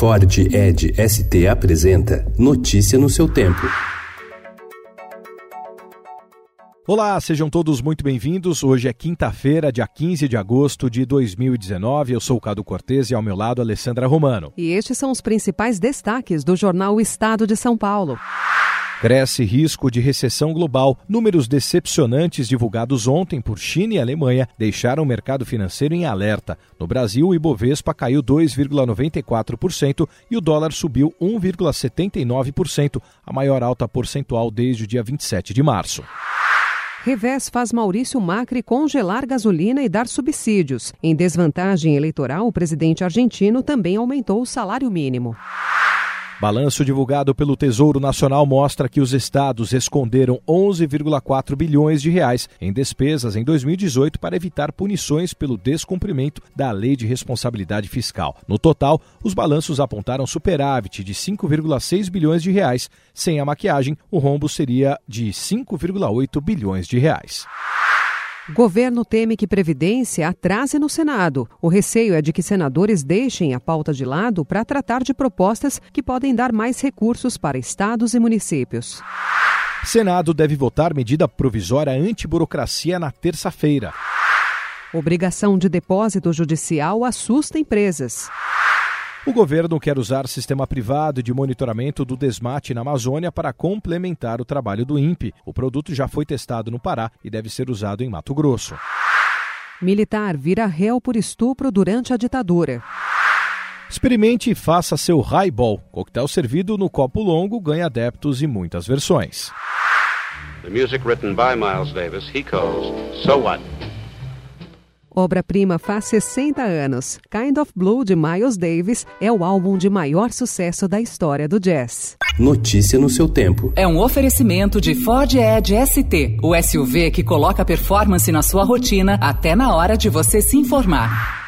Ford Ed ST apresenta Notícia no seu tempo. Olá, sejam todos muito bem-vindos. Hoje é quinta-feira, dia 15 de agosto de 2019. Eu sou o Cado Cortês e ao meu lado Alessandra Romano. E estes são os principais destaques do jornal o Estado de São Paulo. Cresce risco de recessão global. Números decepcionantes divulgados ontem por China e Alemanha deixaram o mercado financeiro em alerta. No Brasil, o Ibovespa caiu 2,94% e o dólar subiu 1,79%, a maior alta percentual desde o dia 27 de março. Revés faz Maurício Macri congelar gasolina e dar subsídios. Em desvantagem eleitoral, o presidente argentino também aumentou o salário mínimo. Balanço divulgado pelo Tesouro Nacional mostra que os estados esconderam 11,4 bilhões de reais em despesas em 2018 para evitar punições pelo descumprimento da Lei de Responsabilidade Fiscal. No total, os balanços apontaram superávit de 5,6 bilhões de reais. Sem a maquiagem, o rombo seria de 5,8 bilhões de reais. Governo teme que Previdência atrase no Senado. O receio é de que senadores deixem a pauta de lado para tratar de propostas que podem dar mais recursos para estados e municípios. Senado deve votar medida provisória anti-burocracia na terça-feira. Obrigação de depósito judicial assusta empresas. O governo quer usar sistema privado de monitoramento do desmate na Amazônia para complementar o trabalho do INPE. O produto já foi testado no Pará e deve ser usado em Mato Grosso. Militar vira réu por estupro durante a ditadura. Experimente e faça seu highball. Coquetel servido no copo longo ganha adeptos e muitas versões. The music written by Miles Davis, he calls So What? Obra-prima faz 60 anos. Kind of Blue de Miles Davis é o álbum de maior sucesso da história do jazz. Notícia no seu tempo. É um oferecimento de Ford Edge ST, o SUV que coloca performance na sua rotina até na hora de você se informar.